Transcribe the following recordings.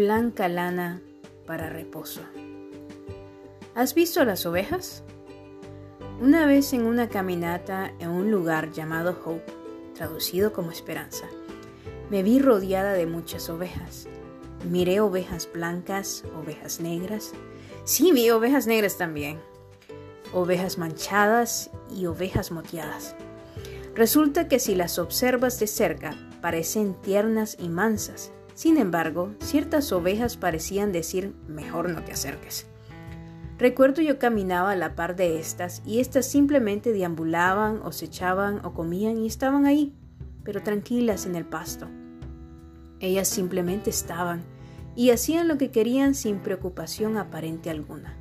blanca lana para reposo. ¿Has visto las ovejas? Una vez en una caminata en un lugar llamado Hope, traducido como esperanza, me vi rodeada de muchas ovejas. Miré ovejas blancas, ovejas negras. Sí, vi ovejas negras también. Ovejas manchadas y ovejas moteadas. Resulta que si las observas de cerca, parecen tiernas y mansas. Sin embargo, ciertas ovejas parecían decir, mejor no te acerques. Recuerdo yo caminaba a la par de estas y estas simplemente deambulaban o se echaban o comían y estaban ahí, pero tranquilas en el pasto. Ellas simplemente estaban y hacían lo que querían sin preocupación aparente alguna.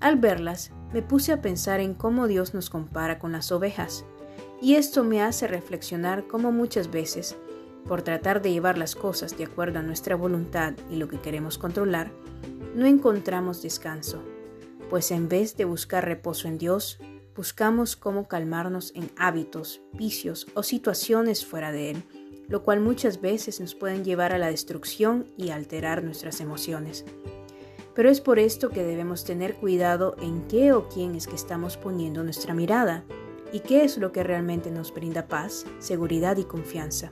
Al verlas, me puse a pensar en cómo Dios nos compara con las ovejas, y esto me hace reflexionar cómo muchas veces, por tratar de llevar las cosas de acuerdo a nuestra voluntad y lo que queremos controlar, no encontramos descanso pues en vez de buscar reposo en Dios, buscamos cómo calmarnos en hábitos, vicios o situaciones fuera de Él, lo cual muchas veces nos pueden llevar a la destrucción y alterar nuestras emociones. Pero es por esto que debemos tener cuidado en qué o quién es que estamos poniendo nuestra mirada y qué es lo que realmente nos brinda paz, seguridad y confianza.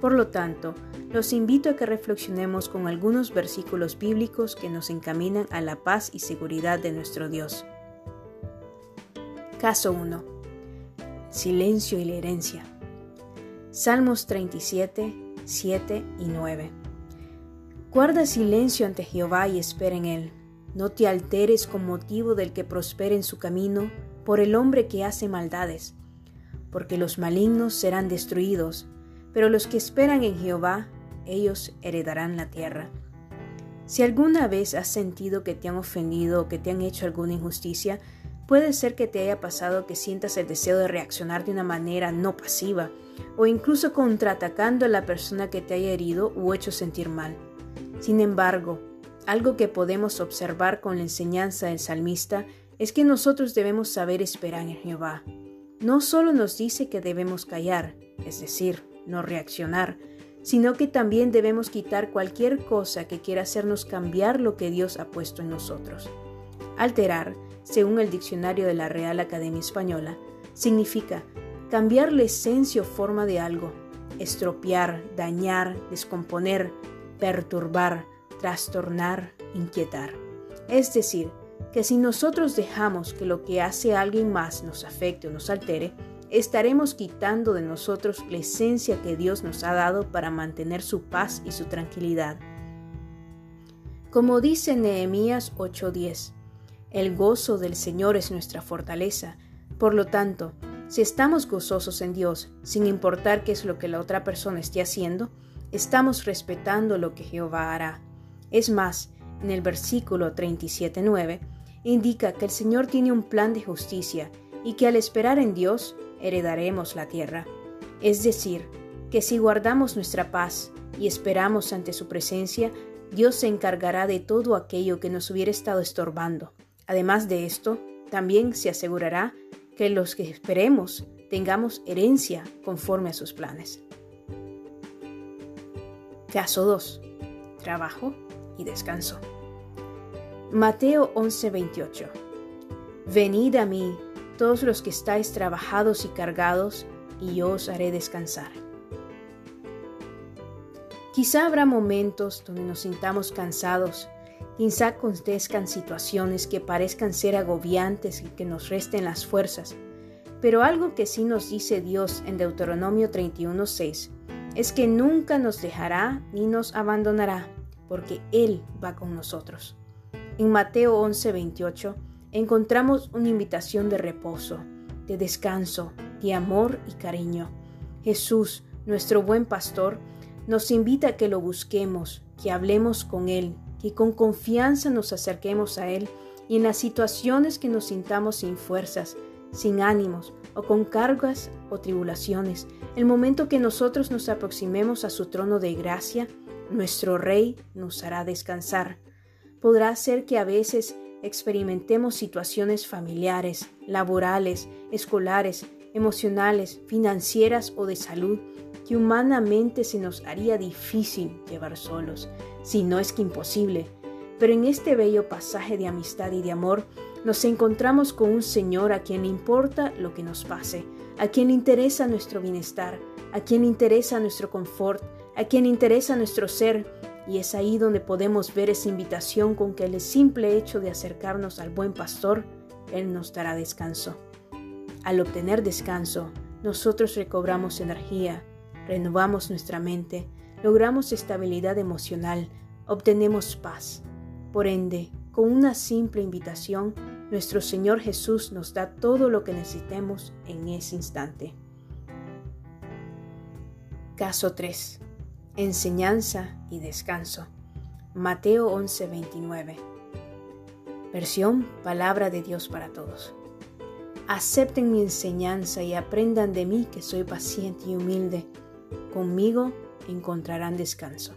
Por lo tanto, los invito a que reflexionemos con algunos versículos bíblicos que nos encaminan a la paz y seguridad de nuestro Dios. Caso 1. Silencio y la herencia. Salmos 37, 7 y 9. Guarda silencio ante Jehová y espera en él. No te alteres con motivo del que prospere en su camino, por el hombre que hace maldades, porque los malignos serán destruidos, pero los que esperan en Jehová ellos heredarán la tierra. Si alguna vez has sentido que te han ofendido o que te han hecho alguna injusticia, puede ser que te haya pasado que sientas el deseo de reaccionar de una manera no pasiva o incluso contraatacando a la persona que te haya herido o hecho sentir mal. Sin embargo, algo que podemos observar con la enseñanza del salmista es que nosotros debemos saber esperar en Jehová. No solo nos dice que debemos callar, es decir, no reaccionar, sino que también debemos quitar cualquier cosa que quiera hacernos cambiar lo que Dios ha puesto en nosotros. Alterar, según el diccionario de la Real Academia Española, significa cambiar la esencia o forma de algo, estropear, dañar, descomponer, perturbar, trastornar, inquietar. Es decir, que si nosotros dejamos que lo que hace alguien más nos afecte o nos altere, estaremos quitando de nosotros la esencia que Dios nos ha dado para mantener su paz y su tranquilidad. Como dice Nehemías 8:10, el gozo del Señor es nuestra fortaleza. Por lo tanto, si estamos gozosos en Dios, sin importar qué es lo que la otra persona esté haciendo, estamos respetando lo que Jehová hará. Es más, en el versículo 37:9, indica que el Señor tiene un plan de justicia y que al esperar en Dios, heredaremos la tierra. Es decir, que si guardamos nuestra paz y esperamos ante su presencia, Dios se encargará de todo aquello que nos hubiera estado estorbando. Además de esto, también se asegurará que los que esperemos tengamos herencia conforme a sus planes. Caso 2. Trabajo y descanso. Mateo 11:28. Venid a mí todos los que estáis trabajados y cargados, y yo os haré descansar. Quizá habrá momentos donde nos sintamos cansados, quizá acontezcan situaciones que parezcan ser agobiantes y que nos resten las fuerzas, pero algo que sí nos dice Dios en Deuteronomio 31:6 es que nunca nos dejará ni nos abandonará, porque Él va con nosotros. En Mateo 11:28 encontramos una invitación de reposo, de descanso, de amor y cariño. Jesús, nuestro buen pastor, nos invita a que lo busquemos, que hablemos con Él, que con confianza nos acerquemos a Él y en las situaciones que nos sintamos sin fuerzas, sin ánimos o con cargas o tribulaciones, el momento que nosotros nos aproximemos a su trono de gracia, nuestro Rey nos hará descansar. Podrá ser que a veces experimentemos situaciones familiares, laborales, escolares, emocionales, financieras o de salud que humanamente se nos haría difícil llevar solos. si no es que imposible. Pero en este bello pasaje de amistad y de amor, nos encontramos con un Señor a quien le importa lo que nos pase, a quien le interesa nuestro bienestar, a quien le interesa nuestro confort, a quien le interesa nuestro ser, y es ahí donde podemos ver esa invitación con que el simple hecho de acercarnos al buen pastor, Él nos dará descanso. Al obtener descanso, nosotros recobramos energía, renovamos nuestra mente, logramos estabilidad emocional, obtenemos paz. Por ende, con una simple invitación, nuestro Señor Jesús nos da todo lo que necesitemos en ese instante. Caso 3. Enseñanza y descanso. Mateo 11:29. Versión Palabra de Dios para todos. Acepten mi enseñanza y aprendan de mí que soy paciente y humilde. Conmigo encontrarán descanso.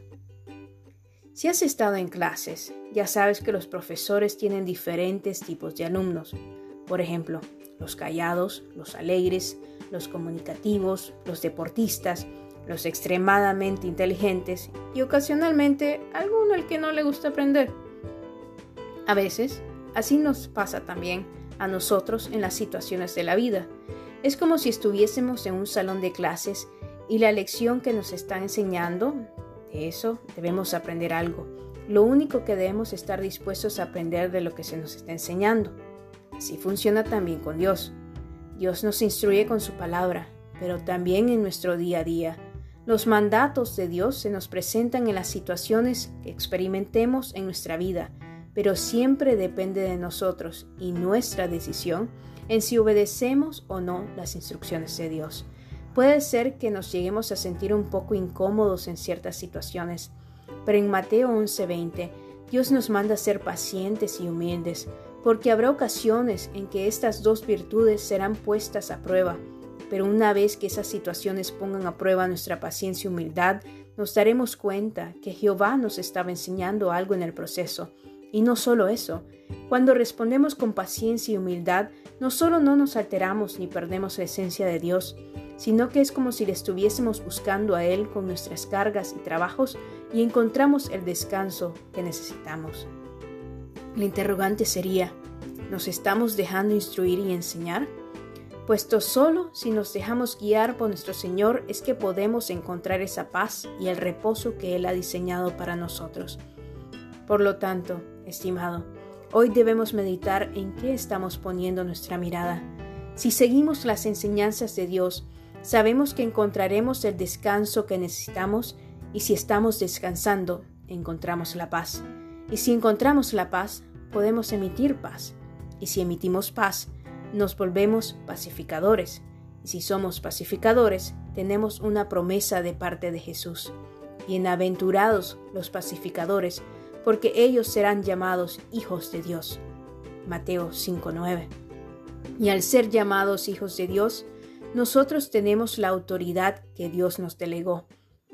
Si has estado en clases, ya sabes que los profesores tienen diferentes tipos de alumnos. Por ejemplo, los callados, los alegres, los comunicativos, los deportistas, los extremadamente inteligentes y ocasionalmente alguno al que no le gusta aprender. A veces, así nos pasa también a nosotros en las situaciones de la vida. Es como si estuviésemos en un salón de clases y la lección que nos están enseñando, de eso debemos aprender algo. Lo único que debemos estar dispuestos a aprender de lo que se nos está enseñando. Así funciona también con Dios. Dios nos instruye con su palabra, pero también en nuestro día a día. Los mandatos de Dios se nos presentan en las situaciones que experimentemos en nuestra vida, pero siempre depende de nosotros y nuestra decisión en si obedecemos o no las instrucciones de Dios. Puede ser que nos lleguemos a sentir un poco incómodos en ciertas situaciones, pero en Mateo 11:20 Dios nos manda ser pacientes y humildes, porque habrá ocasiones en que estas dos virtudes serán puestas a prueba, pero una vez que esas situaciones pongan a prueba nuestra paciencia y humildad, nos daremos cuenta que Jehová nos estaba enseñando algo en el proceso. Y no solo eso, cuando respondemos con paciencia y humildad, no solo no nos alteramos ni perdemos la esencia de Dios, sino que es como si le estuviésemos buscando a Él con nuestras cargas y trabajos y encontramos el descanso que necesitamos. El interrogante sería, ¿nos estamos dejando instruir y enseñar? Puesto solo si nos dejamos guiar por nuestro Señor es que podemos encontrar esa paz y el reposo que Él ha diseñado para nosotros. Por lo tanto, estimado, hoy debemos meditar en qué estamos poniendo nuestra mirada. Si seguimos las enseñanzas de Dios, Sabemos que encontraremos el descanso que necesitamos y si estamos descansando, encontramos la paz. Y si encontramos la paz, podemos emitir paz. Y si emitimos paz, nos volvemos pacificadores. Y si somos pacificadores, tenemos una promesa de parte de Jesús. Bienaventurados los pacificadores, porque ellos serán llamados hijos de Dios. Mateo 5:9. Y al ser llamados hijos de Dios, nosotros tenemos la autoridad que Dios nos delegó.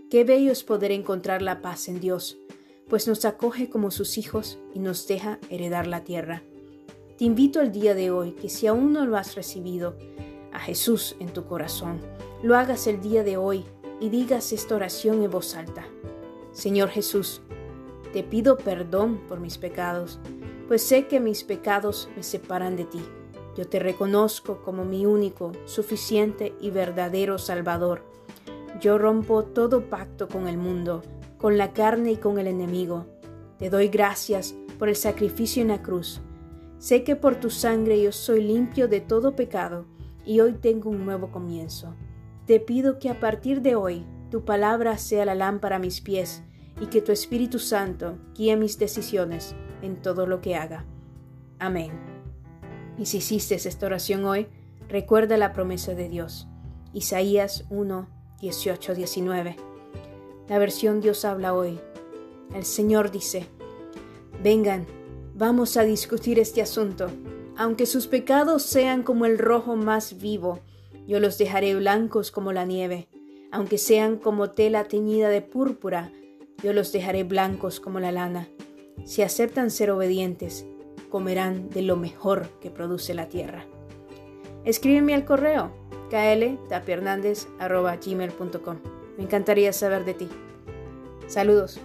Qué bello es poder encontrar la paz en Dios, pues nos acoge como sus hijos y nos deja heredar la tierra. Te invito al día de hoy que si aún no lo has recibido, a Jesús en tu corazón, lo hagas el día de hoy y digas esta oración en voz alta. Señor Jesús, te pido perdón por mis pecados, pues sé que mis pecados me separan de ti. Yo te reconozco como mi único, suficiente y verdadero Salvador. Yo rompo todo pacto con el mundo, con la carne y con el enemigo. Te doy gracias por el sacrificio en la cruz. Sé que por tu sangre yo soy limpio de todo pecado y hoy tengo un nuevo comienzo. Te pido que a partir de hoy tu palabra sea la lámpara a mis pies y que tu Espíritu Santo guíe mis decisiones en todo lo que haga. Amén. Y si hiciste esta oración hoy, recuerda la promesa de Dios. Isaías 1, 18, 19. La versión Dios habla hoy. El Señor dice, vengan, vamos a discutir este asunto. Aunque sus pecados sean como el rojo más vivo, yo los dejaré blancos como la nieve. Aunque sean como tela teñida de púrpura, yo los dejaré blancos como la lana. Si aceptan ser obedientes, comerán de lo mejor que produce la tierra. Escríbeme al correo kltapiernandez.gmail.com. Me encantaría saber de ti. Saludos.